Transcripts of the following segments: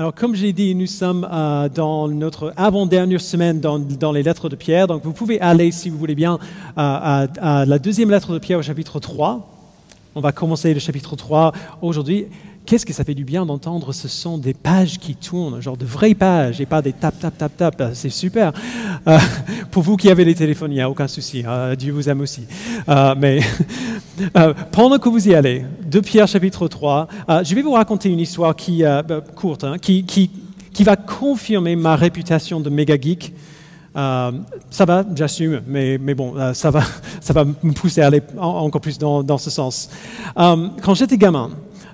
Alors, comme j'ai dit, nous sommes euh, dans notre avant-dernière semaine dans, dans, les lettres de Pierre. Donc, vous pouvez aller, si vous voulez bien, à, à, à la deuxième lettre de Pierre au chapitre 3. On va commencer le chapitre 3 aujourd'hui. Qu'est-ce que ça fait du bien d'entendre Ce sont des pages qui tournent, genre de vraies pages et pas des tap, tap, tap, tap. C'est super. Euh, pour vous qui avez les téléphones, il n'y a aucun souci. Euh, Dieu vous aime aussi. Euh, mais euh, pendant que vous y allez, de Pierre chapitre 3, euh, je vais vous raconter une histoire qui, euh, courte, hein, qui, qui, qui, va confirmer ma réputation de méga geek. Euh, ça va, j'assume, mais, mais, bon, euh, ça, va, ça va me pousser à aller en, encore plus dans, dans ce sens. Euh, quand j'étais gamin,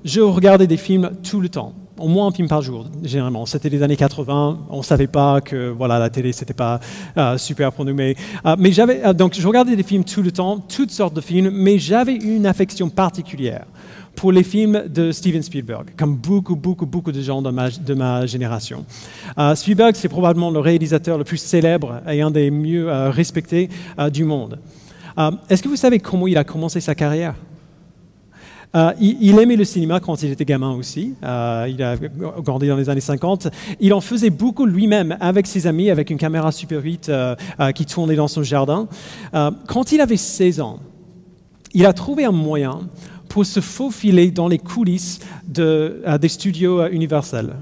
je regardais des films tout le temps, au moins un film par jour, généralement. C'était les années 80, on ne savait pas que voilà, la télé, c'était pas euh, super pour nous. Mais, euh, j'avais, euh, donc, je regardais des films tout le temps, toutes sortes de films, mais j'avais une affection particulière pour les films de Steven Spielberg, comme beaucoup, beaucoup, beaucoup de gens de ma, de ma génération. Spielberg, c'est probablement le réalisateur le plus célèbre et un des mieux respectés du monde. Est-ce que vous savez comment il a commencé sa carrière? Euh, il, aimait le cinéma quand il était gamin aussi. Euh, il a grandi dans les années 50. Il en faisait beaucoup lui-même avec ses amis, avec une caméra Super 8 euh, qui tournait dans son jardin. quand il avait 16 ans, il a trouvé un moyen pour se faufiler dans les coulisses de, des studios Universal.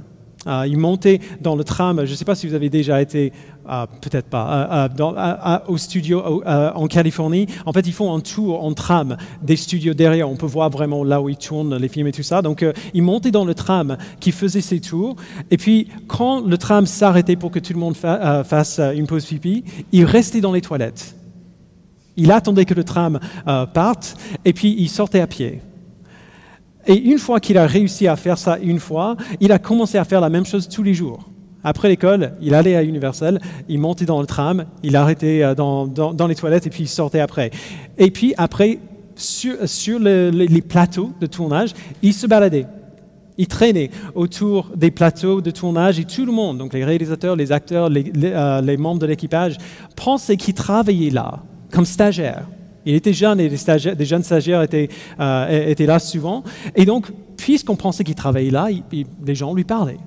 Euh, il montait dans le tram, je ne sais pas si vous avez déjà été, euh, peut-être pas, euh, dans, au studio en Californie. En fait, ils font un tour en tram des studios derrière. On peut voir vraiment là où ils tournent les films et tout ça. Donc, il montait dans le tram qui faisait ses tours. Et puis, quand le tram s'arrêtait pour que tout le monde fa fasse une pause pipi, il restait dans les toilettes. Il attendait que le tram parte et puis il sortait à pied. Et une fois qu'il a réussi à faire ça une fois, il a commencé à faire la même chose tous les jours. Après l'école, il allait à Universal, il montait dans le tram, il arrêtait dans, dans, les toilettes et puis il sortait après. Et puis après, sur, sur le, les, plateaux de tournage, il se baladait. Il traînait autour des plateaux de tournage et tout le monde, donc les réalisateurs, les acteurs, les, euh, membres de l'équipage, pensaient qu'il travaillait là comme stagiaire. Il était jeune et les, des jeunes stagiaires étaient, euh, étaient, là souvent. Et donc, puisqu'on pensait qu'il travaillait là, les gens lui parlaient.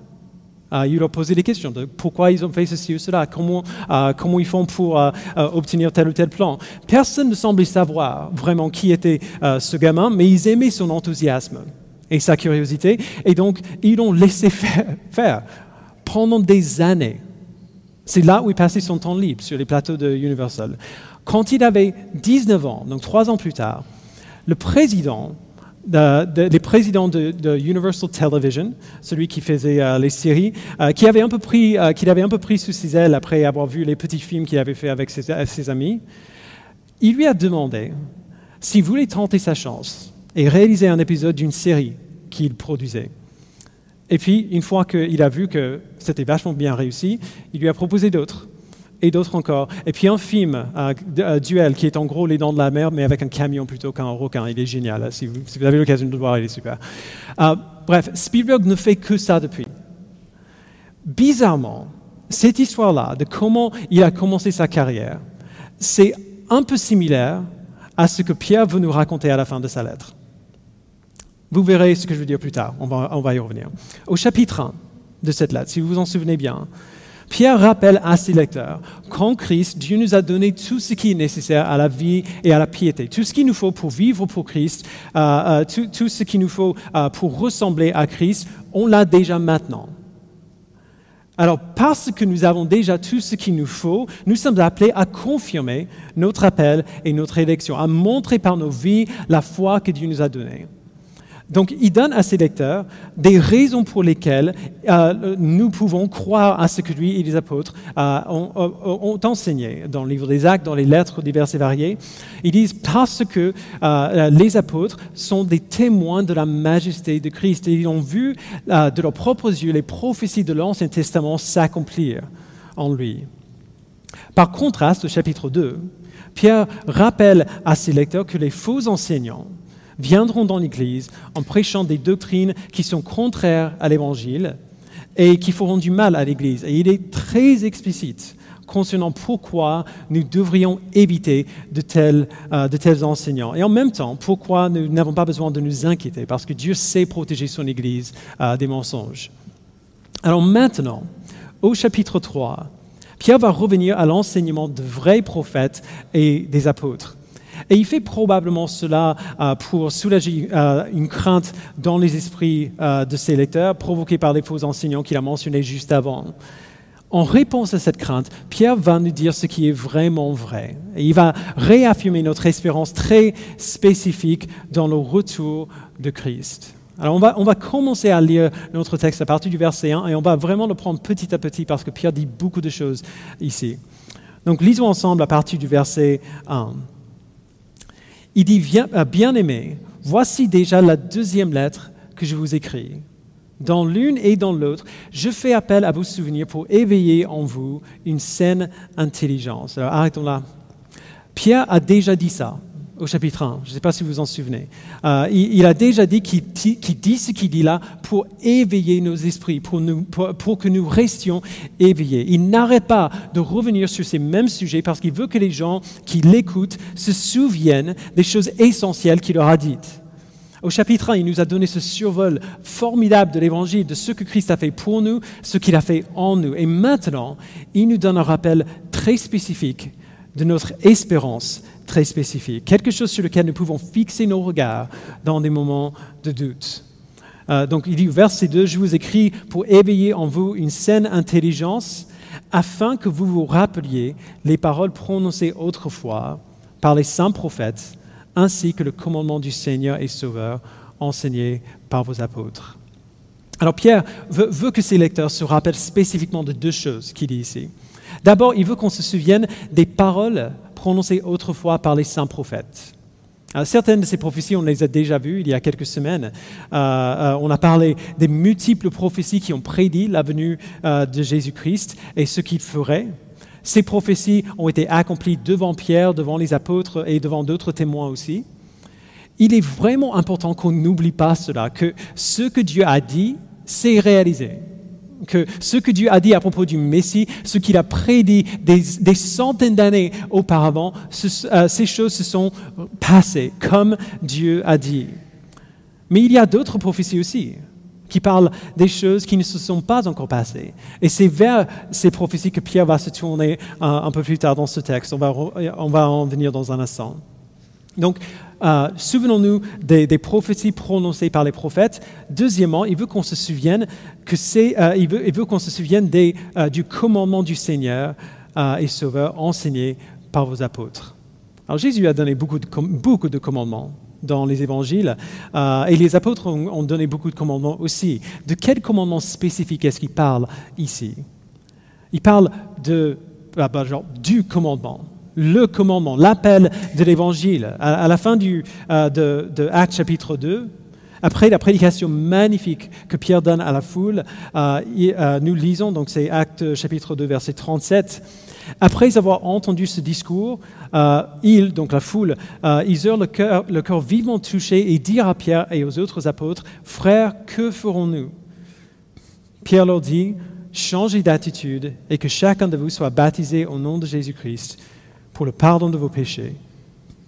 Euh, il leur posait des questions de pourquoi ils ont fait ceci ou cela, comment, euh, comment ils font pour obtenir tel ou tel plan. Personne ne semblait savoir vraiment qui était ce gamin, mais ils aimaient son enthousiasme et sa curiosité. Et donc, ils l'ont laissé faire pendant des années. C'est là où il passait son temps libre, sur les plateaux de Universal. Quand il avait 19 ans, donc trois ans plus tard, le président, de, de, les présidents de, Universal Television, celui qui faisait euh, les séries, euh, qui avait un peu pris, euh, qu'il avait un peu pris sous ses ailes après avoir vu les petits films qu'il avait fait avec ses, ses amis, il lui a demandé s'il voulait tenter sa chance et réaliser un épisode d'une série qu'il produisait. Et puis, une fois qu'il a vu que c'était vachement bien réussi, il lui a proposé d'autres et d'autres encore. Et puis un film, euh, Duel, qui est en gros Les Dents de la Mer, mais avec un camion plutôt qu'un requin. Il est génial. Si vous, si vous avez l'occasion de le voir, il est super. Euh, bref, Spielberg ne fait que ça depuis. Bizarrement, cette histoire-là, de comment il a commencé sa carrière, c'est un peu similaire à ce que Pierre veut nous raconter à la fin de sa lettre. Vous verrez ce que je veux dire plus tard, on va, on va y revenir. Au chapitre 1 de cette lettre, si vous vous en souvenez bien, Pierre rappelle à ses lecteurs qu'en Christ, Dieu nous a donné tout ce qui est nécessaire à la vie et à la piété, tout ce qu'il nous faut pour vivre pour Christ, euh, euh, tout, ce qu'il nous faut euh, pour ressembler à Christ, on l'a déjà maintenant. Alors, parce que nous avons déjà tout ce qu'il nous faut, nous sommes appelés à confirmer notre appel et notre élection, à montrer par nos vies la foi que Dieu nous a donnée. Donc, il donne à ses lecteurs des raisons pour lesquelles euh, nous pouvons croire à ce que lui et les apôtres euh, ont, enseigné dans le livre des Actes, dans les lettres diverses et variées. Ils disent parce que euh, les apôtres sont des témoins de la majesté de Christ et ils ont vu de leurs propres yeux les prophéties de l'Ancien Testament s'accomplir en lui. Par contraste, au chapitre 2, Pierre rappelle à ses lecteurs que les faux enseignants viendront dans l'Église en prêchant des doctrines qui sont contraires à l'Évangile et qui feront du mal à l'Église. Et il est très explicite concernant pourquoi nous devrions éviter de tels, euh, enseignants. Et en même temps, pourquoi nous n'avons pas besoin de nous inquiéter, parce que Dieu sait protéger son Église euh, des mensonges. Alors maintenant, au chapitre 3, Pierre va revenir à l'enseignement de vrais prophètes et des apôtres. Et il fait probablement cela euh, pour soulager euh, une crainte dans les esprits euh, de ses lecteurs, provoquée par les faux enseignants qu'il a mentionnés juste avant. En réponse à cette crainte, Pierre va nous dire ce qui est vraiment vrai. Et il va réaffirmer notre espérance très spécifique dans le retour de Christ. Alors on va, on va, commencer à lire notre texte à partir du verset 1 et on va vraiment le prendre petit à petit parce que Pierre dit beaucoup de choses ici. Donc lisons ensemble à partir du verset 1. Il dit, euh, bien-aimé, voici déjà la deuxième lettre que je vous écris. Dans l'une et dans l'autre, je fais appel à vos souvenirs pour éveiller en vous une saine intelligence. Alors arrêtons là. Pierre a déjà dit ça au chapitre 1. Je ne sais pas si vous vous en souvenez. Euh, il, a déjà dit qu'il dit ce qu'il dit là pour éveiller nos esprits, pour, pour que nous restions éveillés. Il n'arrête pas de revenir sur ces mêmes sujets parce qu'il veut que les gens qui l'écoutent se souviennent des choses essentielles qu'il leur a dites. Au chapitre 1, il nous a donné ce survol formidable de l'évangile, de ce que Christ a fait pour nous, ce qu'il a fait en nous. Et maintenant, il nous donne un rappel très spécifique de notre espérance très spécifique, quelque chose sur lequel nous pouvons fixer nos regards dans des moments de doute. Euh, donc il dit, verset 2, je vous écris pour éveiller en vous une saine intelligence, afin que vous vous rappeliez les paroles prononcées autrefois par les saints prophètes, ainsi que le commandement du Seigneur et Sauveur enseigné par vos apôtres. Alors Pierre veut que ses lecteurs se rappellent spécifiquement de deux choses qu'il dit ici. D'abord, il veut qu'on se souvienne des paroles prononcées autrefois par les saints prophètes. certaines de ces prophéties, on les a déjà vues il y a quelques semaines. Euh, euh, on a parlé des multiples prophéties qui ont prédit la venue euh, de Jésus-Christ et ce qu'il ferait. Ces prophéties ont été accomplies devant Pierre, devant les apôtres et devant d'autres témoins aussi. Il est vraiment important qu'on n'oublie pas cela, que ce que Dieu a dit, c'est réalisé que ce que Dieu a dit à propos du Messie, ce qu'il a prédit des, centaines d'années auparavant, euh, ces choses se sont passées comme Dieu a dit. Mais il y a d'autres prophéties aussi qui parlent des choses qui ne se sont pas encore passées. Et c'est vers ces prophéties que Pierre va se tourner euh, un peu plus tard dans ce texte. On va, on va en venir dans un instant. Donc, euh, souvenons-nous des, prophéties prononcées par les prophètes. Deuxièmement, il veut qu'on se souvienne que c'est, euh, il veut, qu'on se souvienne euh, du commandement du Seigneur et Sauveur enseigné par vos apôtres. Alors Jésus a donné beaucoup de, commandements dans les évangiles et les apôtres ont, donné beaucoup de commandements aussi. De quel commandement spécifique est-ce qu'il parle ici? Il parle de, ah, bah, genre, du commandement le commandement, l'appel de l'évangile. À, la fin du, euh, de, de Actes chapitre 2, après la prédication magnifique que Pierre donne à la foule, euh, euh, nous lisons, donc c'est Actes chapitre 2, verset 37. Après avoir entendu ce discours, ils, donc la foule, ils eurent le cœur, le cœur vivement touché et dirent à Pierre et aux autres apôtres, Frères, que ferons-nous? Pierre leur dit, Changez d'attitude et que chacun de vous soit baptisé au nom de Jésus-Christ pour le pardon de vos péchés,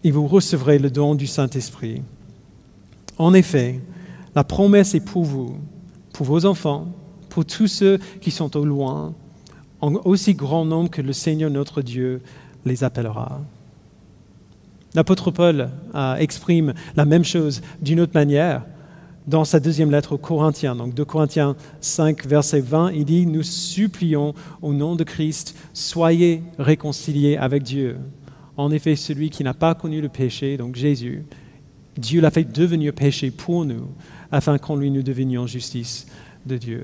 et vous recevrez le don du Saint-Esprit. En effet, la promesse est pour vous, pour vos enfants, pour tous ceux qui sont au loin, en aussi grand nombre que le Seigneur notre Dieu les appellera. L'apôtre Paul euh, exprime la même chose d'une autre manière dans sa deuxième lettre aux Corinthiens. Donc de Corinthiens 5, verset 20, il dit, nous supplions au nom de Christ, soyez réconciliés avec Dieu. En effet, celui qui n'a pas connu le péché, donc Jésus, Dieu l'a fait devenir péché pour nous, afin qu'en lui nous devenions justice de Dieu.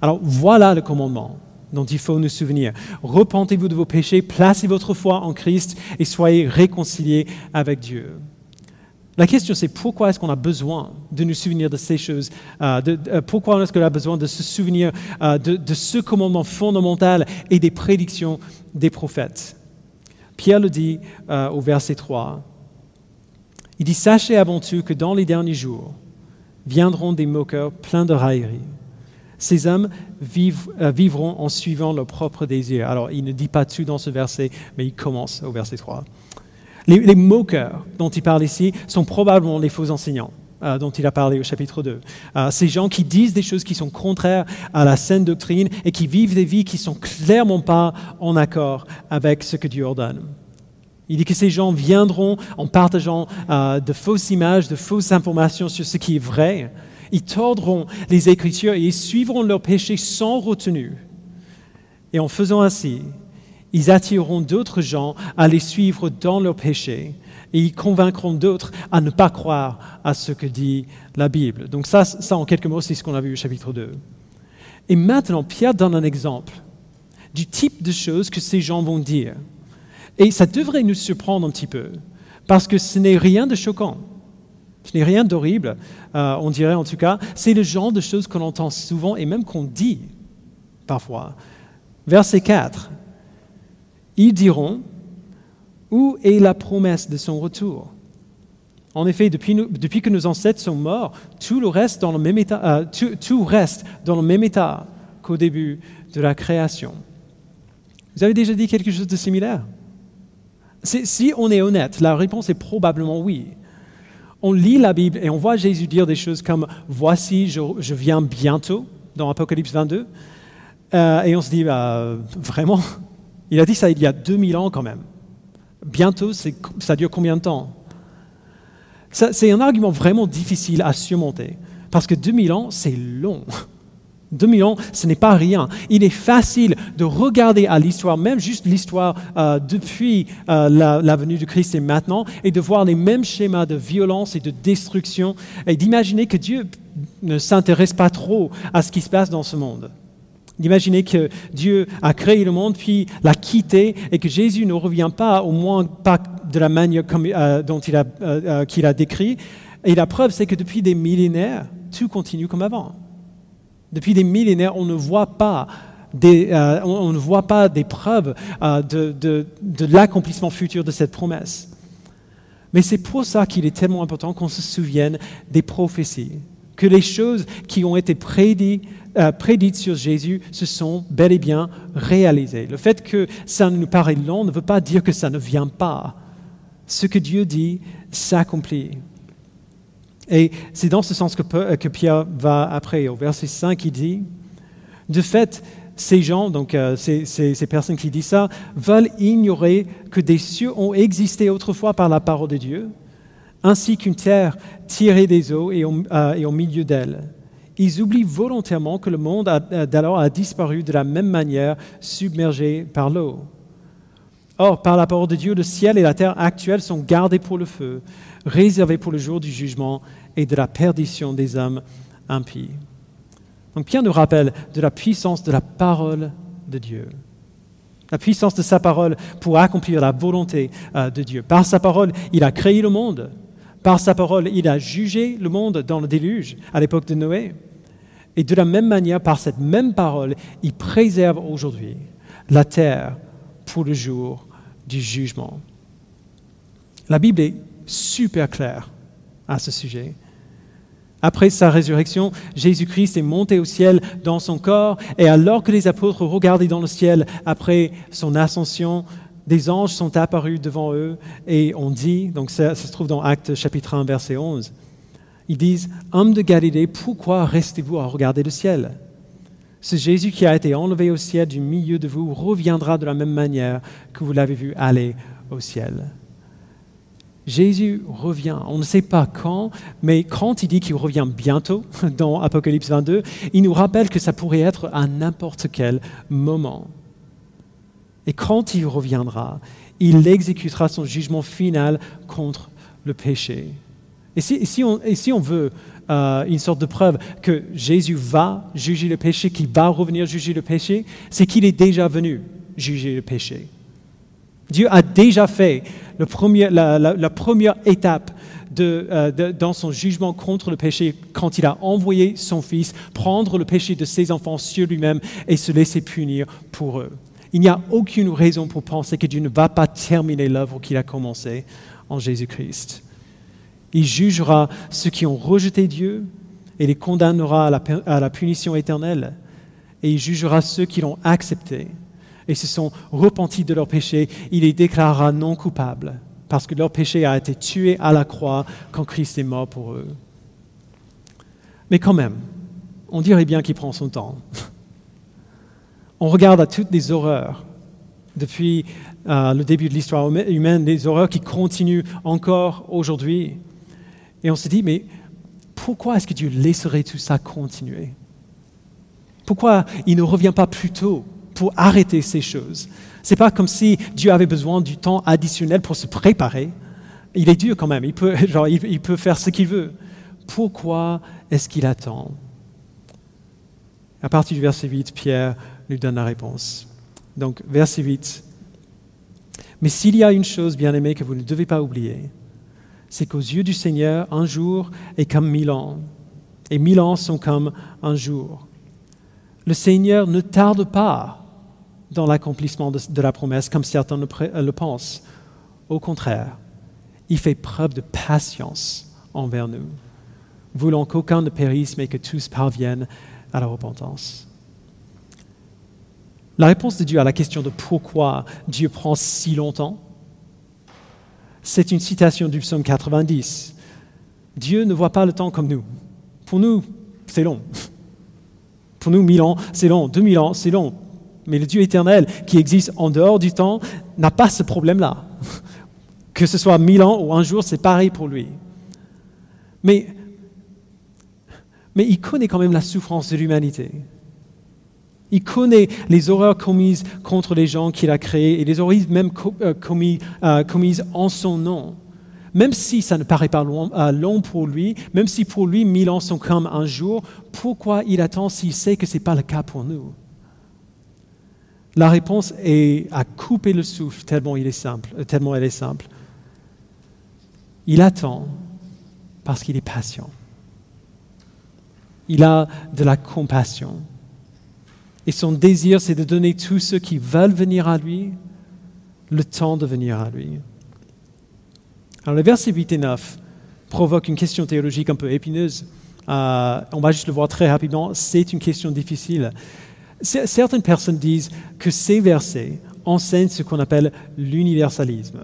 Alors voilà le commandement dont il faut nous souvenir. Repentez-vous de vos péchés, placez votre foi en Christ et soyez réconciliés avec Dieu. La question, c'est pourquoi est-ce qu'on a besoin de nous souvenir de ces choses euh, euh, Pourquoi est-ce qu'on a besoin de se souvenir euh, de, ce commandement fondamental et des prédictions des prophètes? Pierre le dit au verset 3. Il dit Sachez avant tout que dans les derniers jours viendront des moqueurs pleins de railleries. Ces hommes vivront en suivant leurs propres désirs. Alors, il ne dit pas tout dans ce verset, mais il commence au verset 3. Les, moqueurs dont il parle ici sont probablement les faux enseignants. euh, dont il a parlé au chapitre 2. Euh, ces gens qui disent des choses qui sont contraires à la saine doctrine et qui vivent des vies qui sont clairement pas en accord avec ce que Dieu ordonne. Il dit que ces gens viendront en partageant euh, de fausses images, de fausses informations sur ce qui est vrai. Ils tordront les Écritures et ils suivront leurs péchés sans retenue. Et en faisant ainsi, ils attireront d'autres gens à les suivre dans leurs péchés et ils convaincront d'autres à ne pas croire à ce que dit la Bible. Donc ça, ça en quelques mots, c'est ce qu'on a vu au chapitre 2. Et maintenant, Pierre donne un exemple du type de choses que ces gens vont dire. Et ça devrait nous surprendre un petit peu, parce que ce n'est rien de choquant. Ce n'est rien d'horrible, euh, on dirait en tout cas. C'est le genre de choses qu'on entend souvent et même qu'on dit parfois. Verset 4. Ils diront, où est la promesse de son retour? En effet, depuis, que nos ancêtres sont morts, tout, reste dans le même état, euh, tout, reste dans le même état qu'au début de la création. Vous avez déjà dit quelque chose de similaire? Si on est honnête, la réponse est probablement oui. On lit la Bible et on voit Jésus dire des choses comme Voici, je, viens bientôt dans Apocalypse 22. Euh, et on se dit, bah, vraiment? Il a dit ça il y a 2000 ans quand même. Bientôt, ça dure combien de temps? C'est un argument vraiment difficile à surmonter, parce que 2000 ans, c'est long. 2000 ans, ce n'est pas rien. Il est facile de regarder à l'histoire, même juste l'histoire euh, depuis euh, la, venue du Christ et maintenant, et de voir les mêmes schémas de violence et de destruction, et d'imaginer que Dieu ne s'intéresse pas trop à ce qui se passe dans ce monde. D'imaginer que Dieu a créé le monde, puis l'a quitté, et que Jésus ne revient pas, au moins pas de la manière euh, dont il a, euh, euh, qu'il a décrit. Et la preuve, c'est que depuis des millénaires, tout continue comme avant. Depuis des millénaires, on ne voit pas des, ne voit pas des preuves de, de, de l'accomplissement futur de cette promesse. Mais c'est pour ça qu'il est tellement important qu'on se souvienne des prophéties, que les choses qui ont été prédites euh, prédites sur Jésus se sont bel et bien réalisées. Le fait que ça nous paraît long ne veut pas dire que ça ne vient pas. Ce que Dieu dit s'accomplit. Et c'est dans ce sens que, euh, Pierre va après. Au verset 5, il dit, de fait, ces gens, donc euh, ces, ces, personnes qui disent ça, veulent ignorer que des cieux ont existé autrefois par la parole de Dieu, ainsi qu'une terre tirée des eaux et au milieu d'elle ils oublient volontairement que le monde d'alors a disparu de la même manière, submergé par l'eau. Or, par la parole de Dieu, le ciel et la terre actuels sont gardés pour le feu, réservés pour le jour du jugement et de la perdition des hommes impies. Donc Pierre nous rappelle de la puissance de la parole de Dieu. La puissance de sa parole pour accomplir la volonté euh, de Dieu. Par sa parole, il a créé le monde. Par sa parole, il a jugé le monde dans le déluge à l'époque de Noé. Et de la même manière, par cette même parole, il préserve aujourd'hui la terre pour le jour du jugement. La Bible est super claire à ce sujet. Après sa résurrection, Jésus-Christ est monté au ciel dans son corps, et alors que les apôtres regardaient dans le ciel après son ascension, des anges sont apparus devant eux et on dit, donc ça, se trouve dans Actes chapitre 1, verset 11, ils disent, Homme de Galilée, pourquoi restez-vous à regarder le ciel? Ce Jésus qui a été enlevé au ciel du milieu de vous reviendra de la même manière que vous l'avez vu aller au ciel. Jésus revient. On ne sait pas quand, mais quand il dit qu'il revient bientôt, dans Apocalypse 22, il nous rappelle que ça pourrait être à n'importe quel moment. Et quand il reviendra, il exécutera son jugement final contre le péché. Et si, on, veut euh, une sorte de preuve que Jésus va juger le péché, qu'il va revenir juger le péché, c'est qu'il est déjà venu juger le péché. Dieu a déjà fait la, première étape euh, dans son jugement contre le péché quand il a envoyé son Fils prendre le péché de ses enfants sur lui-même et se laisser punir pour eux. Il n'y a aucune raison pour penser que Dieu ne va pas terminer l'œuvre qu'il a commencée en Jésus-Christ. Il jugera ceux qui ont rejeté Dieu et les condamnera à la, punition éternelle. Et il jugera ceux qui l'ont accepté et se sont repentis de leur péché. Il les déclarera non coupables parce que leur péché a été tué à la croix quand Christ est mort pour eux. Mais quand même, on dirait bien qu'il prend son temps. On regarde à toutes les horreurs depuis euh, le début de l'histoire humaine, des horreurs qui continuent encore aujourd'hui. Et on se dit, mais pourquoi est-ce que Dieu laisserait tout ça continuer? Pourquoi il ne revient pas plus tôt pour arrêter ces choses? Ce n'est pas comme si Dieu avait besoin du temps additionnel pour se préparer. Il est Dieu quand même, il peut, il peut faire ce qu'il veut. Pourquoi est-ce qu'il attend? À partir du verset 8, Pierre nous donne la réponse. Donc, verset 8. Mais s'il y a une chose, bien aimée, que vous ne devez pas oublier, c'est qu'aux yeux du Seigneur, un jour est comme mille ans, et mille ans sont comme un jour. Le Seigneur ne tarde pas dans l'accomplissement de, la promesse, comme certains le pensent. Au contraire, il fait preuve de patience envers nous, voulant qu'aucun ne périsse, mais que tous parviennent à la repentance. La réponse de Dieu à la question de pourquoi Dieu prend si longtemps, c'est une citation du psaume 90. Dieu ne voit pas le temps comme nous. Pour nous, c'est long. Pour nous, mille ans, c'est long. Deux mille ans, c'est long. Mais le Dieu éternel qui existe en dehors du temps n'a pas ce problème-là. Que ce soit mille ans ou un jour, c'est pareil pour lui. Mais, mais il connaît quand même la souffrance de l'humanité. Il connaît les horreurs commises contre les gens qu'il a créés et les horreurs même euh, euh, commises en son nom. Même si ça ne paraît pas euh, long, pour lui, même si pour lui mille ans sont comme un jour, pourquoi il attend s'il sait que ce n'est pas le cas pour nous? La réponse est à couper le souffle tellement, il est simple, tellement elle est simple. Il attend parce qu'il est patient. Il a de la compassion. Et son désir, c'est de donner tous ceux qui veulent venir à lui le temps de venir à lui. Alors les versets 8 et 9 provoquent une question théologique un peu épineuse. Euh, on va juste le voir très rapidement. C'est une question difficile. Certaines personnes disent que ces versets enseignent ce qu'on appelle l'universalisme.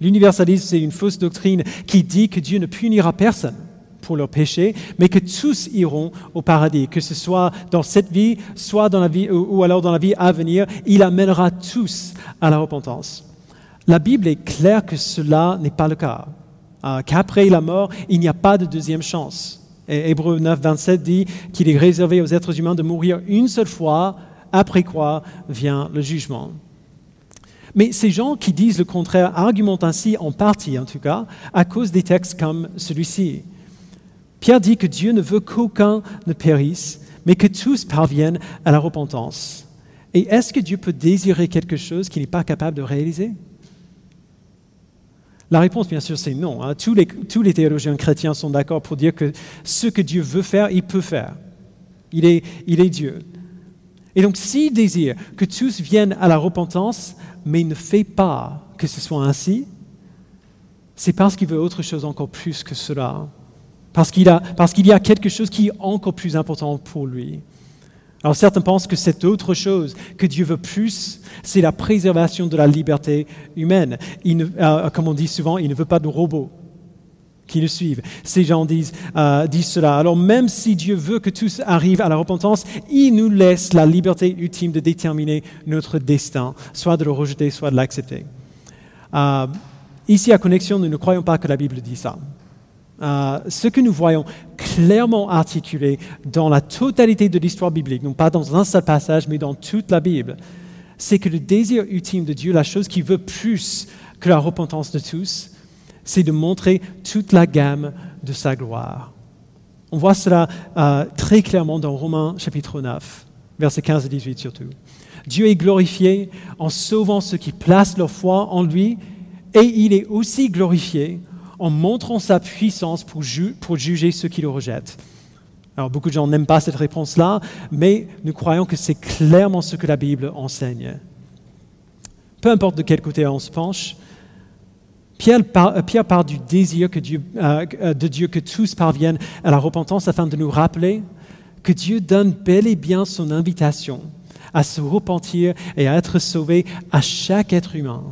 L'universalisme, c'est une fausse doctrine qui dit que Dieu ne punira personne pour leurs péchés, mais que tous iront au paradis, que ce soit dans cette vie, soit dans la vie, ou, alors dans la vie à venir, il amènera tous à la repentance. La Bible est claire que cela n'est pas le cas, euh, qu'après la mort, il n'y a pas de deuxième chance. Et Hébreu 9, 27 dit qu'il est réservé aux êtres humains de mourir une seule fois, après quoi vient le jugement. Mais ces gens qui disent le contraire argumentent ainsi, en partie en tout cas, à cause des textes comme celui-ci. Pierre dit que Dieu ne veut qu'aucun ne périsse, mais que tous parviennent à la repentance. Et est-ce que Dieu peut désirer quelque chose qu'il n'est pas capable de réaliser? La réponse, bien sûr, c'est non. Hein. Tous, les, théologiens chrétiens sont d'accord pour dire que ce que Dieu veut faire, il peut faire. Il est, il est Dieu. Et donc, s'il désire que tous viennent à la repentance, mais il ne fait pas que ce soit ainsi, c'est parce qu'il veut autre chose encore plus que cela. Parce qu'il, y a quelque chose qui est encore plus important pour lui. Alors certains pensent que cette autre chose que Dieu veut plus, c'est la préservation de la liberté humaine. Euh, comme on dit souvent, il ne veut pas de robots qui le suivent. Ces gens disent, euh, disent cela. Alors même si Dieu veut que tous arrivent à la repentance, il nous laisse la liberté ultime de déterminer notre destin, soit de le rejeter, soit de l'accepter. Euh, ici à Connexion, nous ne croyons pas que la Bible dit ça. Ce que nous voyons clairement articulé dans la totalité de l'histoire biblique, non pas dans un seul passage, mais dans toute la Bible, c'est que le désir ultime de Dieu, la chose qui veut plus que la repentance de tous, c'est de montrer toute la gamme de sa gloire. On voit cela euh, très clairement dans Romains chapitre 9, versets 15 et 18 surtout. Dieu est glorifié en sauvant ceux qui placent leur foi en lui, et il est aussi glorifié en montrant sa puissance pour, juger ceux qui le rejettent. Alors beaucoup de gens n'aiment pas cette réponse-là, mais nous croyons que c'est clairement ce que la Bible enseigne. Peu importe de quel côté on se penche, Pierre, parle du désir euh, euh, de Dieu que tous parviennent à la repentance afin de nous rappeler que Dieu donne bel et bien son invitation à se repentir et à être sauvé à chaque être humain.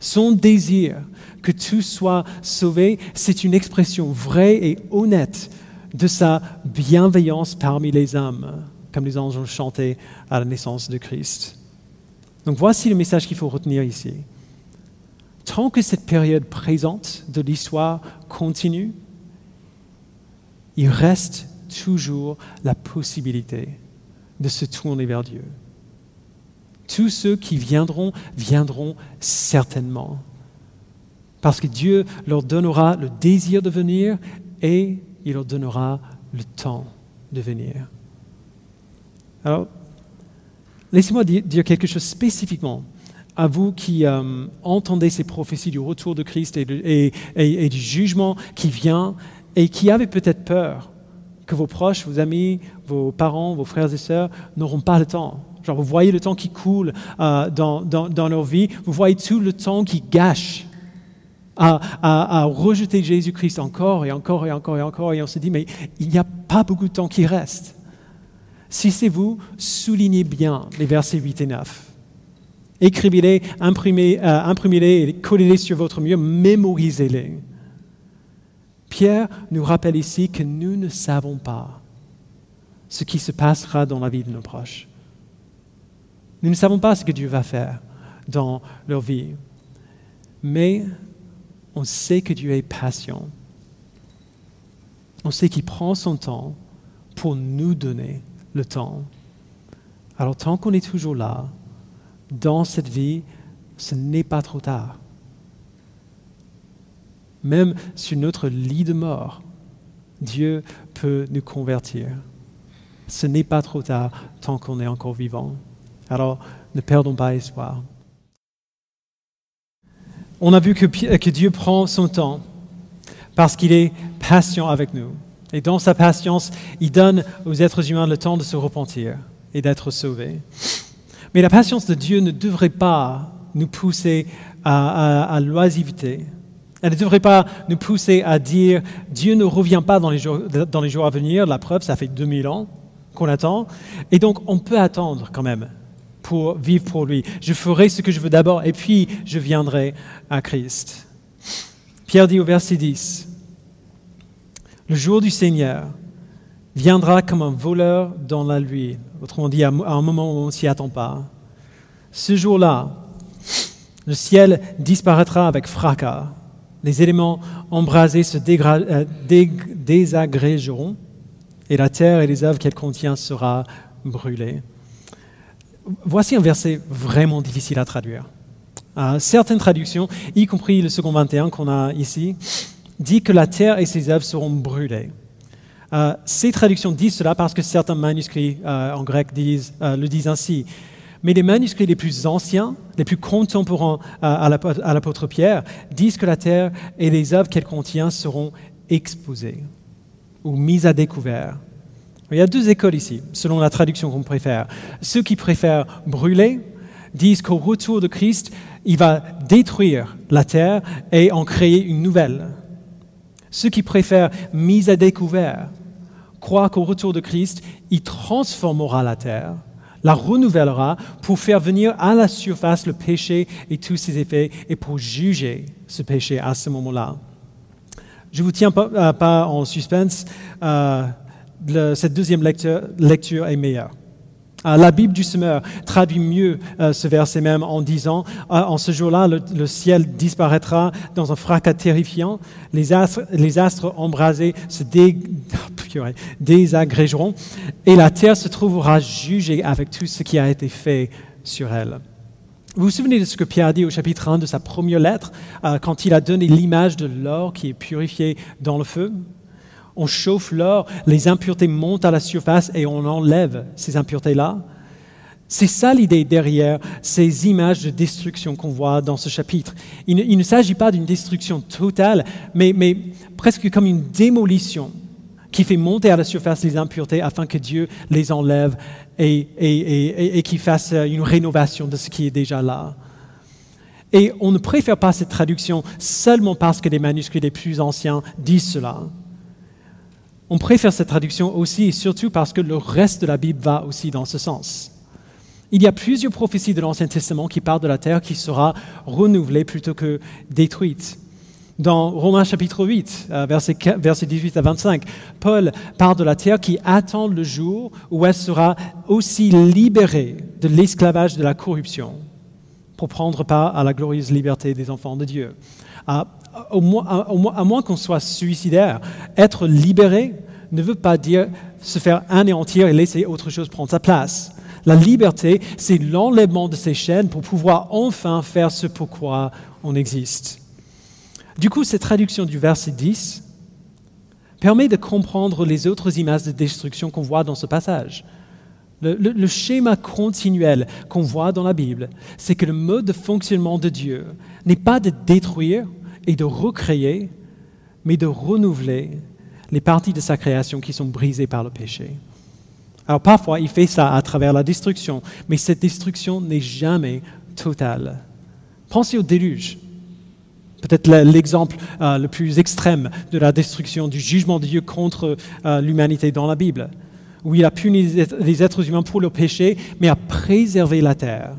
Son désir que tout soit sauvé, c'est une expression vraie et honnête de sa bienveillance parmi les hommes, comme les anges ont chanté à la naissance de Christ. Donc voici le message qu'il faut retenir ici. Tant que cette période présente de l'histoire continue, il reste toujours la possibilité de se tourner vers Dieu. Tous ceux qui viendront, viendront certainement. Parce que Dieu leur donnera le désir de venir et il leur donnera le temps de venir. Alors, laissez-moi dire quelque chose spécifiquement à vous qui euh, entendez ces prophéties du retour de Christ et, du jugement qui vient et qui avez peut-être peur que vos proches, vos amis, vos parents, vos frères et sœurs n'auront pas le temps. Genre, vous voyez le temps qui coule euh, dans, dans, leur vie, vous voyez tout le temps qui gâche à, rejeter Jésus-Christ encore et encore et encore et encore, et on se dit, mais il n'y a pas beaucoup de temps qui reste. Si c'est vous, soulignez bien les versets 8 et 9. Écrivez-les, imprimez-les euh, imprimez et collez-les sur votre mur, mémorisez-les. Pierre nous rappelle ici que nous ne savons pas ce qui se passera dans la vie de nos proches. Nous ne savons pas ce que Dieu va faire dans leur vie, mais on sait que Dieu est patient. On sait qu'il prend son temps pour nous donner le temps. Alors tant qu'on est toujours là, dans cette vie, ce n'est pas trop tard même sur notre lit de mort, Dieu peut nous convertir. Ce n'est pas trop tard tant qu'on est encore vivant. Alors, ne perdons pas espoir. On a vu que, que Dieu prend son temps parce qu'il est patient avec nous. Et dans sa patience, il donne aux êtres humains le temps de se repentir et d'être sauvés. Mais la patience de Dieu ne devrait pas nous pousser à, à, à l'oisiveté, elle ne devrait pas nous pousser à dire Dieu ne revient pas dans les jours, dans les jours à venir. La preuve, ça fait 2000 ans qu'on attend. Et donc, on peut attendre quand même pour vivre pour lui. Je ferai ce que je veux d'abord et puis je viendrai à Christ. Pierre dit au verset 10, Le jour du Seigneur viendra comme un voleur dans la nuit. Autrement dit, à un moment où on ne s'y attend pas. Ce jour-là, le ciel disparaîtra avec fracas les éléments embrasés se euh, désagrégeront et la terre et les œuvres qu'elle contient sera brûlée. Voici un verset vraiment difficile à traduire. Euh, certaines traductions, y compris le second 21 qu'on a ici, disent que la terre et ses œuvres seront brûlées. Euh, ces traductions disent cela parce que certains manuscrits en grec le disent ainsi. Mais les manuscrits les plus anciens, les plus contemporains à l'apôtre Pierre, disent que la terre et les œuvres qu'elle contient seront exposées ou mises à découvert. Il y a deux écoles ici, selon la traduction qu'on préfère. Ceux qui préfèrent brûler disent qu'au retour de Christ, il va détruire la terre et en créer une nouvelle. Ceux qui préfèrent mise à découvert croient qu'au retour de Christ, il transformera la terre la renouvellera pour faire venir à la surface le péché et tous ses effets et pour juger ce péché à ce moment-là. Je ne vous tiens pas, euh, en suspense, euh, cette deuxième lecture est meilleure. Euh, la Bible du semeur traduit mieux euh, ce verset même en disant, euh, en ce jour-là, le, ciel disparaîtra dans un fracas terrifiant, les astres, les astres embrasés se désagrégeront et la terre se trouvera jugée avec tout ce qui a été fait sur elle. Vous vous souvenez de ce que Pierre a dit au chapitre 1 de sa première lettre, quand il a donné l'image de l'or qui est purifié dans le feu? On chauffe l'or, les impuretés montent à la surface et on enlève ces impuretés-là. C'est ça l'idée derrière ces images de destruction qu'on voit dans ce chapitre. Il ne, s'agit pas d'une destruction totale, mais, presque comme une démolition qui fait monter à la surface les impuretés afin que Dieu les enlève et, et, qu'il fasse une rénovation de ce qui est déjà là. Et on ne préfère pas cette traduction seulement parce que les manuscrits les plus anciens disent cela. On préfère cette traduction aussi et surtout parce que le reste de la Bible va aussi dans ce sens. Il y a plusieurs prophéties de l'Ancien Testament qui parlent de la terre qui sera renouvelée plutôt que détruite. Dans Romains chapitre 8, euh, verset, 18 à 25, Paul parle de la terre qui attend le jour où elle sera aussi libérée de l'esclavage de la corruption pour prendre part à la glorieuse liberté des enfants de Dieu. À, à moins qu'on soit suicidaire, être libéré ne veut pas dire se faire anéantir et laisser autre chose prendre sa place. La liberté, c'est l'enlèvement de ces chaînes pour pouvoir enfin faire ce pourquoi on existe. Du coup, cette traduction du verset 10 permet de comprendre les autres images de destruction qu'on voit dans ce passage. Le, schéma continuel qu'on voit dans la Bible, c'est que le mode de fonctionnement de Dieu n'est pas de détruire et de recréer, mais de renouveler les parties de sa création qui sont brisées par le péché. Alors parfois, il fait ça à travers la destruction, mais cette destruction n'est jamais totale. Pensez au déluge. Peut-être l'exemple euh, le plus extrême de la destruction, du jugement de Dieu contre euh, l'humanité dans la Bible, où il a puni les êtres humains pour le péché, mais a préservé la terre,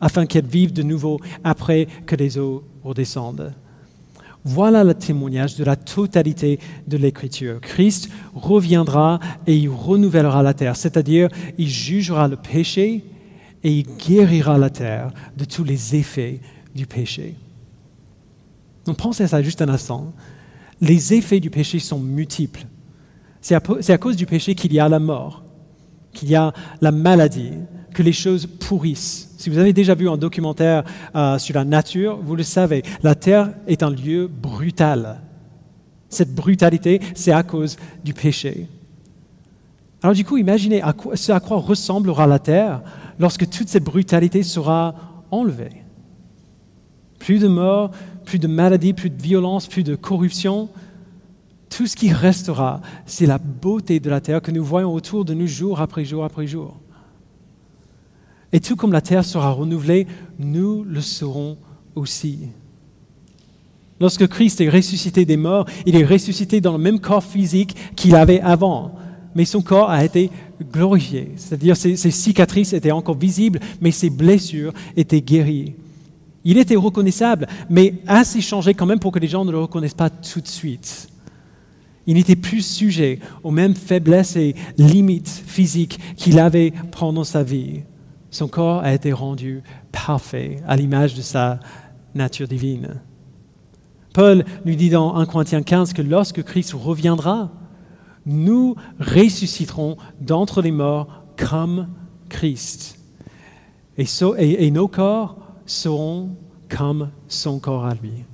afin qu'elle vive de nouveau après que les eaux redescendent. Voilà le témoignage de la totalité de l'Écriture. Christ reviendra et il renouvellera la terre, c'est-à-dire il jugera le péché et il guérira la terre de tous les effets du péché. Donc pensez à ça juste un instant. Les effets du péché sont multiples. C'est à, cause du péché qu'il y a la mort, qu'il y a la maladie, que les choses pourrissent. Si vous avez déjà vu un documentaire euh, sur la nature, vous le savez, la Terre est un lieu brutal. Cette brutalité, c'est à cause du péché. Alors du coup, imaginez ce à quoi ressemblera la Terre lorsque toute cette brutalité sera enlevée. Plus de morts, plus de maladies, plus de violence, plus de corruption. Tout ce qui restera, c'est la beauté de la terre que nous voyons autour de nous jour après jour après jour. Et tout comme la terre sera renouvelée, nous le serons aussi. Lorsque Christ est ressuscité des morts, il est ressuscité dans le même corps physique qu'il avait avant, mais son corps a été glorifié. C'est-à-dire ses, ses cicatrices étaient encore visibles, mais ses blessures étaient guéries. Il était reconnaissable, mais assez changé quand même pour que les gens ne le reconnaissent pas tout de suite. Il n'était plus sujet aux mêmes faiblesses et limites physiques qu'il avait pendant sa vie. Son corps a été rendu parfait à l'image de sa nature divine. Paul nous dit dans 1 Corinthiens 15 que lorsque Christ reviendra, nous ressusciterons d'entre les morts comme Christ. Et, et nos corps seront comme son corps à lui,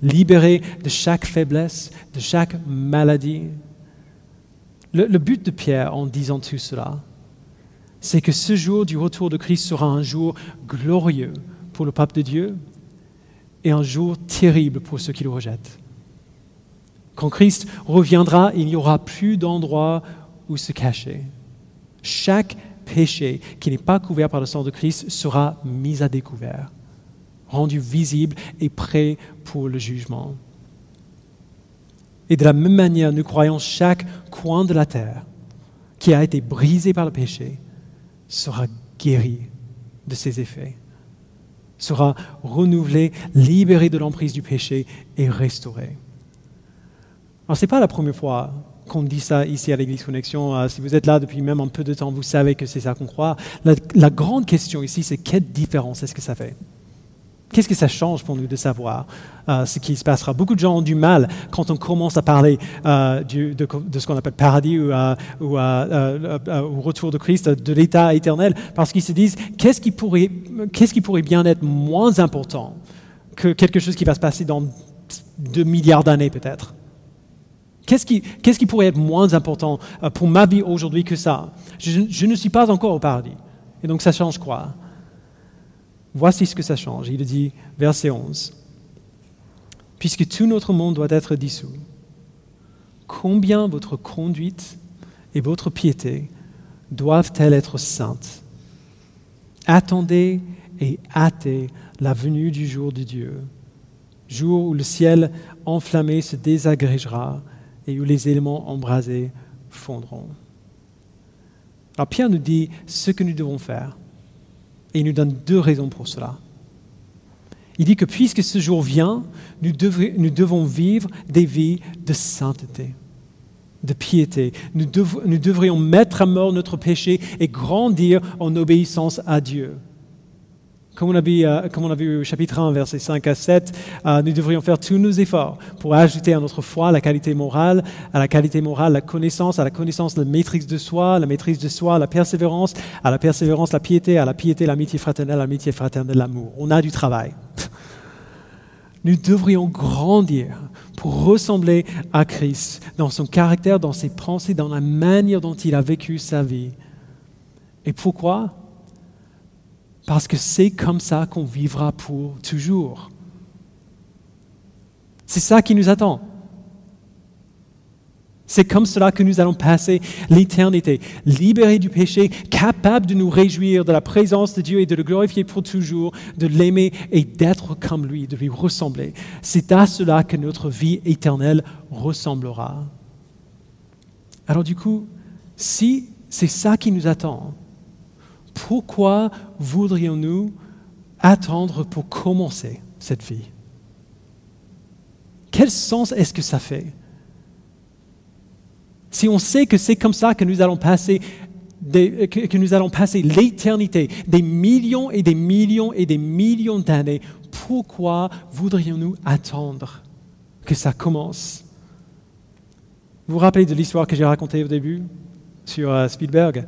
libérés de chaque faiblesse, de chaque maladie. Le, but de Pierre en disant tout cela, c'est que ce jour du retour de Christ sera un jour glorieux pour le peuple de Dieu et un jour terrible pour ceux qui le rejettent. Quand Christ reviendra, il n'y aura plus d'endroit où se cacher. Chaque péché qui n'est pas couvert par le sang de Christ sera mis à découvert, rendu visible et prêt pour le jugement. Et de la même manière, nous croyons chaque coin de la terre qui a été brisé par le péché sera guéri de ses effets, sera renouvelé, libéré de l'emprise du péché et restauré. Alors, ce n'est pas la première fois qu'on dit ça ici à l'Église Connexion. Euh, si vous êtes là depuis même un peu de temps, vous savez que c'est ça qu'on croit. La, grande question ici, c'est quelle différence est-ce que ça fait? Qu'est-ce que ça change pour nous de savoir euh, ce qui se passera? Beaucoup de gens ont du mal quand on commence à parler euh, de, ce qu'on appelle paradis ou, ou retour de Christ, de l'état éternel, parce qu'ils se disent qu'est-ce qui, pourrait, qu'est-ce qui pourrait bien être moins important que quelque chose qui va se passer dans deux milliards d'années peut-être? Qu'est-ce qui, pourrait être moins important euh, pour ma vie aujourd'hui que ça? Je, ne suis pas encore au paradis. Et donc ça change quoi? Voici ce que ça change. Il dit, verset 11, Puisque tout notre monde doit être dissous, combien votre conduite et votre piété doivent-elles être saintes? Attendez et hâtez la venue du jour de Dieu, jour où le ciel enflammé se désagrégera et où les éléments embrasés fondront. Alors Pierre nous dit ce que nous devons faire. Et il nous donne deux raisons pour cela. Il dit que puisque ce jour vient, nous, devons vivre des vies de sainteté, de piété. Nous devrions mettre à mort notre péché et grandir en obéissance à Dieu. Comme on, a vu, euh, comme on a vu au chapitre 1, versets 5 à 7, euh, nous devrions faire tous nos efforts pour ajouter à notre foi la qualité morale, à la qualité morale la connaissance, à la connaissance la maîtrise de soi, la maîtrise de soi la persévérance, à la persévérance la piété, à la piété l'amitié fraternelle, l'amitié fraternelle l'amour. On a du travail. Nous devrions grandir pour ressembler à Christ dans son caractère, dans ses pensées, dans la manière dont il a vécu sa vie. Et pourquoi? Parce que c'est comme ça qu'on vivra pour toujours. C'est ça qui nous attend. C'est comme cela que nous allons passer l'éternité, libérés du péché, capables de nous réjouir de la présence de Dieu et de le glorifier pour toujours, de l'aimer et d'être comme lui, de lui ressembler. C'est à cela que notre vie éternelle ressemblera. Alors du coup, si c'est ça qui nous attend, pourquoi voudrions-nous attendre pour commencer cette vie? Quel sens est-ce que ça fait? Si on sait que c'est comme ça que nous allons passer que, nous allons passer l'éternité, des millions et des millions et des millions d'années, pourquoi voudrions-nous attendre que ça commence? Vous vous rappelez de l'histoire que j'ai racontée au début sur euh, Spielberg?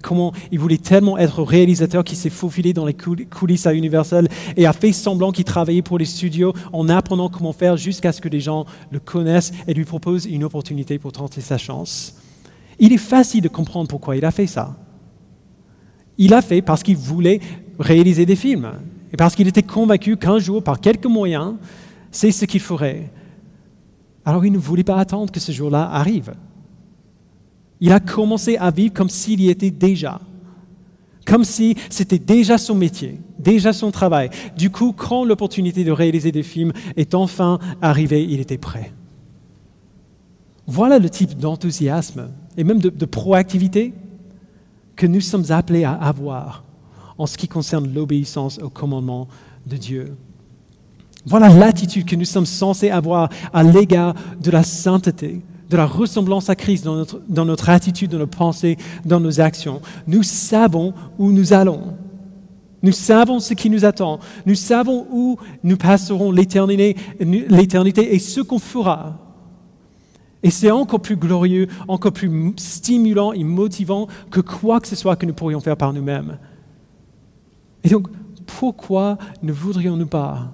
Comment il voulait tellement être réalisateur qu'il s'est faufilé dans les coulisses à Universal et a fait semblant qu'il travaillait pour les studios en apprenant comment faire jusqu'à ce que les gens le connaissent et lui proposent une opportunité pour tenter sa chance. Il est facile de comprendre pourquoi il a fait ça. Il a fait parce qu'il voulait réaliser des films et parce qu'il était convaincu qu'un jour, par quelques moyens, c'est ce qu'il ferait. Alors il ne voulait pas attendre que ce jour-là arrive. Il a commencé à vivre comme s'il y était déjà, comme si c'était déjà son métier, déjà son travail. Du coup, quand l'opportunité de réaliser des films est enfin arrivée, il était prêt. Voilà le type d'enthousiasme et même de, proactivité que nous sommes appelés à avoir en ce qui concerne l'obéissance au commandement de Dieu. Voilà l'attitude que nous sommes censés avoir à l'égard de la sainteté, de la ressemblance à Christ dans notre, attitude, dans nos pensées, dans nos actions. Nous savons où nous allons. Nous savons ce qui nous attend. Nous savons où nous passerons l'éternité et ce qu'on fera. Et c'est encore plus glorieux, encore plus stimulant et motivant que quoi que ce soit que nous pourrions faire par nous-mêmes. Et donc, pourquoi ne voudrions-nous pas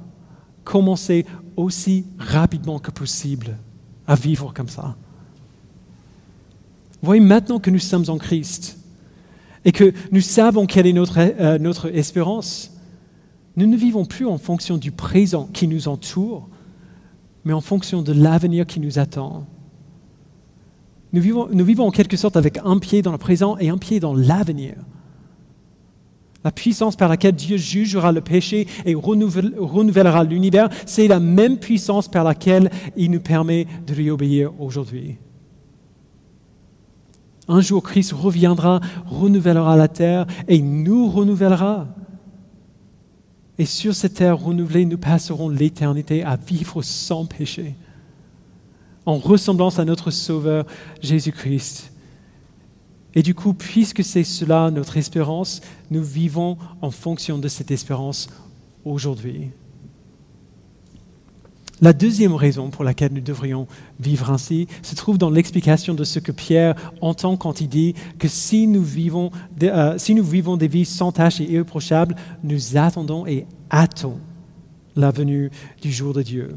commencer aussi rapidement que possible à vivre comme ça. Voyez, maintenant que nous sommes en Christ et que nous savons quelle est notre, euh, notre espérance, nous ne vivons plus en fonction du présent qui nous entoure, mais en fonction de l'avenir qui nous attend. Nous vivons, nous vivons en quelque sorte avec un pied dans le présent et un pied dans l'avenir. La puissance par laquelle Dieu jugera le péché et renouvellera l'univers, c'est la même puissance par laquelle il nous permet de lui obéir aujourd'hui. Un jour, Christ reviendra, renouvellera la terre et nous renouvellera. Et sur cette terre renouvelée, nous passerons l'éternité à vivre sans péché, en ressemblance à notre Sauveur Jésus-Christ. Et du coup, puisque c'est cela notre espérance, nous vivons en fonction de cette espérance aujourd'hui. La deuxième raison pour laquelle nous devrions vivre ainsi se trouve dans l'explication de ce que Pierre entend quand il dit que si nous vivons, euh, si nous vivons des vies sans tâche et irréprochables, nous attendons et hâtons la venue du jour de Dieu.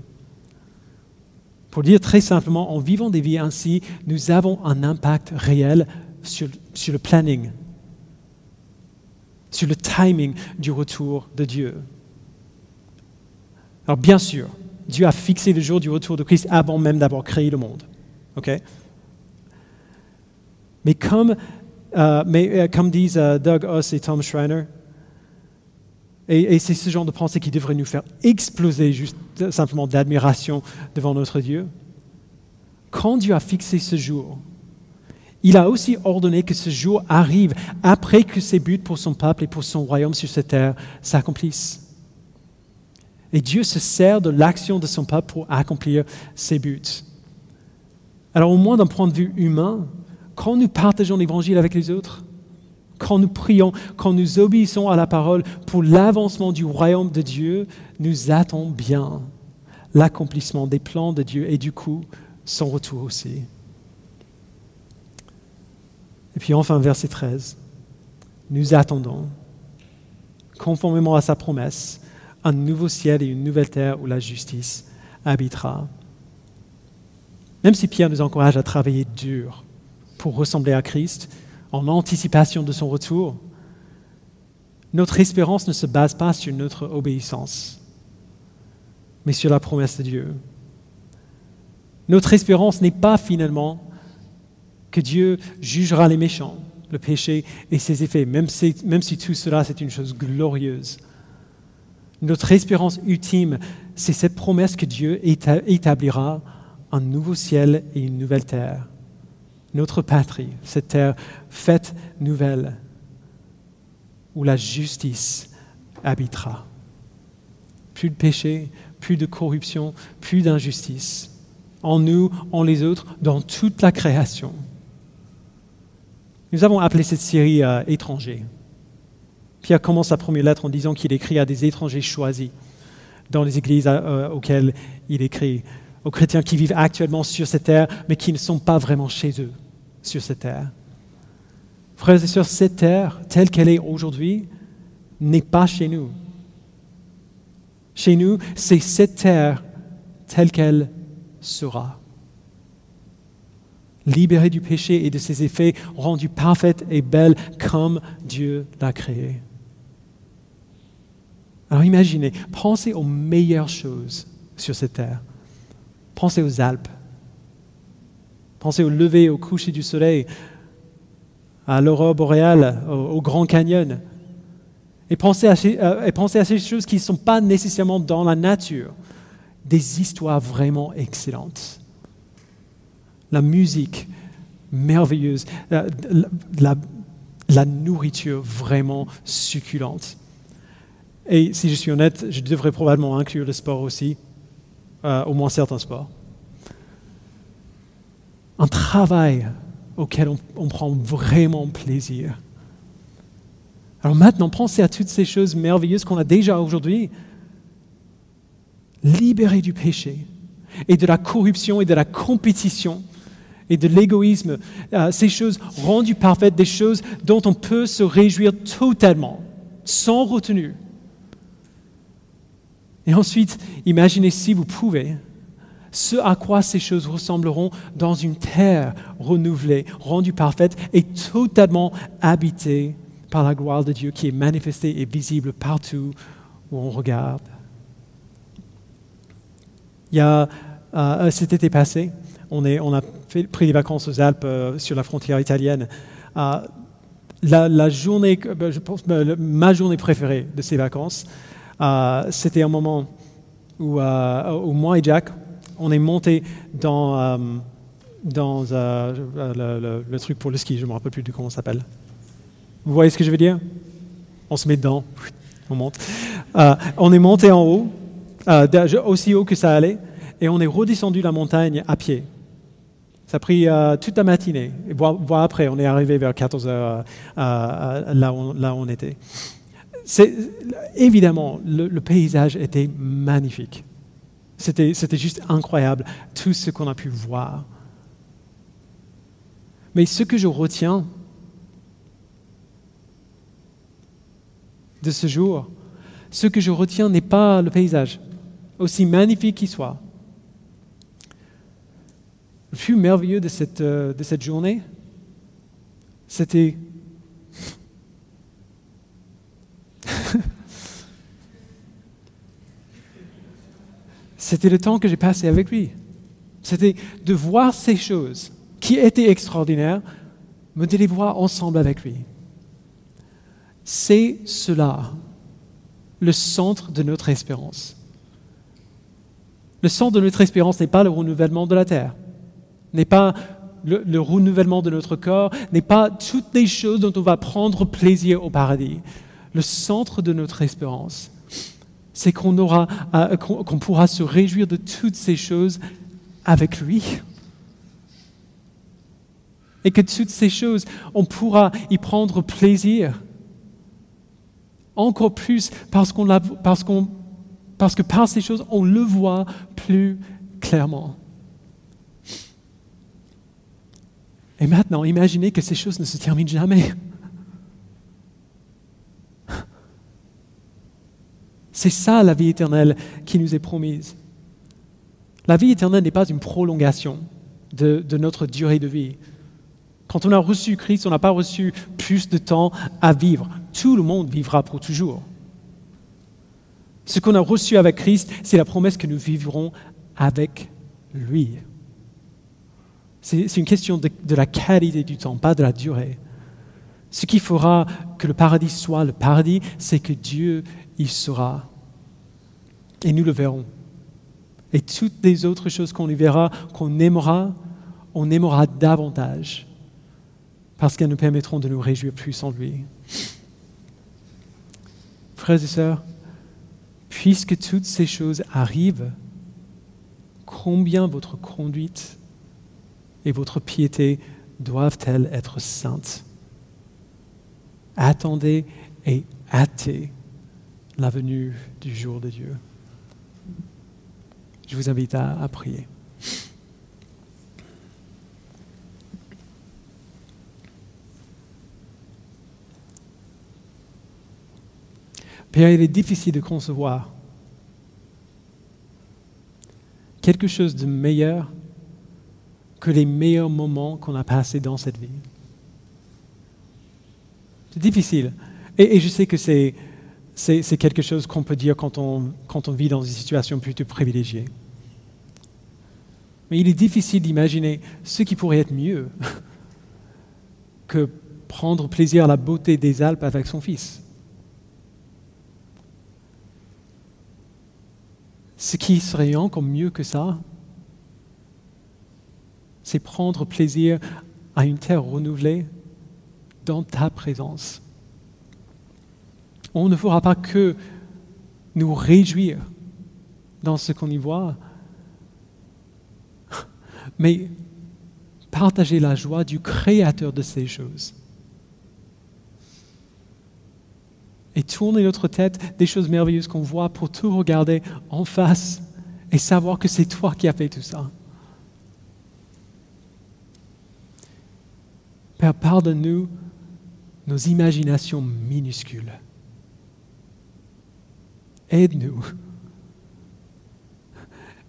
Pour dire très simplement, en vivant des vies ainsi, nous avons un impact réel sur, le planning, sur le timing du retour de Dieu. Alors bien sûr, Dieu a fixé le jour du retour de Christ avant même d'avoir créé le monde. mais comme, euh, euh, comme disent euh, Doug Huss et Tom Schreiner, et, et c'est ce genre de pensée qui devrait nous faire exploser juste simplement d'admiration devant notre Dieu, quand Dieu a fixé ce jour, il a aussi ordonné que ce jour arrive après que ses buts pour son peuple et pour son royaume sur cette terre s'accomplissent. Et Dieu se sert de l'action de son peuple pour accomplir ses buts. Alors au moins d'un point de vue humain, quand nous partageons l'Évangile avec les autres, quand nous prions, quand nous obéissons à la parole pour l'avancement du royaume de Dieu, nous attendons bien l'accomplissement des plans de Dieu et du coup son retour aussi. Et puis enfin, verset 13, nous attendons, conformément à sa promesse, un nouveau ciel et une nouvelle terre où la justice habitera. Même si Pierre nous encourage à travailler dur pour ressembler à Christ, en anticipation de son retour, notre espérance ne se base pas sur notre obéissance, mais sur la promesse de Dieu. Notre espérance n'est pas finalement que Dieu jugera les méchants, le péché et ses effets, même si, tout cela c'est une chose glorieuse. Notre espérance ultime, c'est cette promesse que Dieu établira un nouveau ciel et une nouvelle terre. Notre patrie, cette terre faite nouvelle, où la justice habitera. Plus de péché, plus de corruption, plus d'injustice. En nous, en les autres, dans toute la création. Nous avons appelé cette série euh, Étrangers. Pierre commence sa première lettre en disant qu'il écrit à des étrangers choisis dans les églises euh, auxquelles il écrit, aux chrétiens qui vivent actuellement sur cette terre, mais qui ne sont pas vraiment chez eux sur cette terre. Frères et sœurs, cette terre, telle qu'elle est aujourd'hui, n'est pas chez nous. Chez nous, c'est cette terre telle qu'elle sera. Libérée du péché et de ses effets, rendue parfaite et belle comme Dieu l'a créée. Alors imaginez, pensez aux meilleures choses sur cette terre. Pensez aux Alpes. Pensez au lever et au coucher du soleil, à l'aurore boréale, au, Grand Canyon. Et pensez, à ces, euh, et pensez à ces choses qui ne sont pas nécessairement dans la nature, des histoires vraiment excellentes. La musique merveilleuse, euh, la, nourriture vraiment succulente. Et si je suis honnête, je devrais probablement inclure le sport aussi, euh, au moins certains sports. Un travail auquel on, prend vraiment plaisir. Alors maintenant, pensez à toutes ces choses merveilleuses qu'on a déjà aujourd'hui. Libérés du péché et de la corruption et de la compétition et de l'égoïsme, euh, ces choses rendues parfaites, des choses dont on peut se réjouir totalement, sans retenue. Et ensuite, imaginez si vous pouvez ce à quoi ces choses ressembleront dans une terre renouvelée, rendue parfaite et totalement habitée par la gloire de Dieu qui est manifestée et visible partout où on regarde. Il y a, euh, cet été passé, on, est, on a pris des vacances aux Alpes euh, sur la frontière italienne. Euh, la, journée, je pense, ma journée préférée de ces vacances, euh, c'était un moment où, moi et Jack, on est monté dans, dans le, truc pour le ski, je ne me rappelle plus de comment ça s'appelle. Vous voyez ce que je veux dire? On se met dedans, on monte. on est monté en haut, aussi haut que ça allait, et on est redescendu la montagne à pied. Ça a pris toute la matinée, et voire, après, on est arrivé vers 14 heures là, là où on était évidemment, le, paysage était magnifique. C'était juste incroyable, tout ce qu'on a pu voir. Mais ce que je retiens de ce jour, ce que je retiens n'est pas le paysage, aussi magnifique qu'il soit. Plus merveilleux de cette, euh, de cette journée, c'était C'était le temps que j'ai passé avec lui. C'était de voir ces choses qui étaient extraordinaires, les voir ensemble avec lui. C'est cela, le centre de notre espérance. Le centre de notre espérance n'est pas le renouvellement de la terre, n'est pas le, le, renouvellement de notre corps, n'est pas toutes les choses dont on va prendre plaisir au paradis le centre de notre espérance, c'est qu'on aura, qu'on pourra se réjouir de toutes ces choses avec lui. Et que toutes ces choses, on pourra y prendre plaisir. Encore plus parce, qu'on parce, qu'on- parce que par ces choses, on le voit plus clairement. Et maintenant, imaginez que ces choses ne se terminent jamais. C'est ça la vie éternelle qui nous est promise. La vie éternelle n'est pas une prolongation de, notre durée de vie. Quand on a reçu Christ, on n'a pas reçu plus de temps à vivre. Tout le monde vivra pour toujours. Ce qu'on a reçu avec Christ, c'est la promesse que nous vivrons avec lui. C'est une question de, de la qualité du temps, pas de la durée. Ce qui fera que le paradis soit le paradis, c'est que Dieu y sera. Et nous le verrons. Et toutes les autres choses qu'on y verra, qu'on aimera, on aimera davantage. Parce qu'elles nous permettront de nous réjouir plus en lui. Frères et sœurs, puisque toutes ces choses arrivent, combien votre conduite et votre piété doivent-elles être saintes? Attendez et hâtez la venue du jour de Dieu. Je vous invite à, prier. Père, il est difficile de concevoir quelque chose de meilleur que les meilleurs moments qu'on a passés dans cette vie. C'est difficile. Et, et je sais que c'est, c'est, quelque chose qu'on peut dire quand on, quand on vit dans une situation plutôt privilégiée. Mais il est difficile d'imaginer ce qui pourrait être mieux que prendre plaisir à la beauté des Alpes avec son fils. Ce qui serait encore mieux que ça, c'est prendre plaisir à une terre renouvelée dans ta présence. On ne fera pas que nous réjouir dans ce qu'on y voit, mais partager la joie du Créateur de ces choses. Et tourner notre tête des choses merveilleuses qu'on voit pour tout regarder en face et savoir que c'est toi qui as fait tout ça. Père, pardonne-nous nos imaginations minuscules. Aide-nous.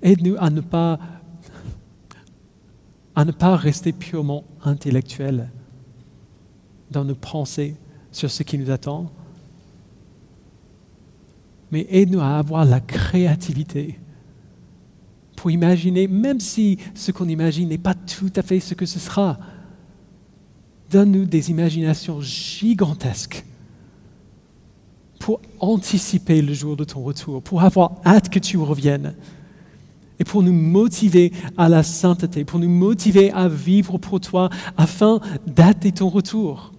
Aide-nous à ne pas à ne pas rester purement intellectuel dans nos pensées sur ce qui nous attend, mais aide-nous à avoir la créativité pour imaginer, même si ce qu'on imagine n'est pas tout à fait ce que ce sera, donne-nous des imaginations gigantesques pour anticiper le jour de ton retour, pour avoir hâte que tu reviennes et pour nous motiver à la sainteté, pour nous motiver à vivre pour toi afin d'hâter ton retour.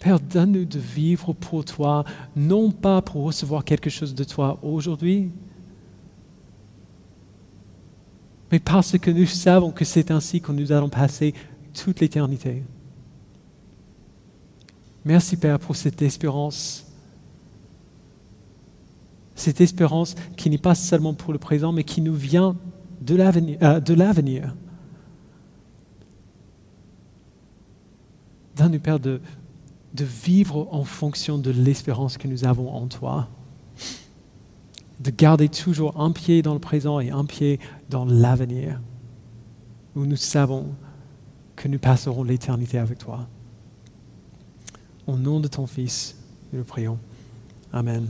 Père, donne-nous de vivre pour toi, non pas pour recevoir quelque chose de toi aujourd'hui, mais parce que nous savons que c'est ainsi que nous allons passer toute l'éternité. Merci Père pour cette espérance cette espérance qui n'est pas seulement pour le présent, mais qui nous vient de l'avenir. Euh. Donne-nous, Père, de, de vivre en fonction de l'espérance que nous avons en toi, de garder toujours un pied dans le présent et un pied dans l'avenir, où nous savons que nous passerons l'éternité avec toi. Au nom de ton Fils, nous le prions. Amen.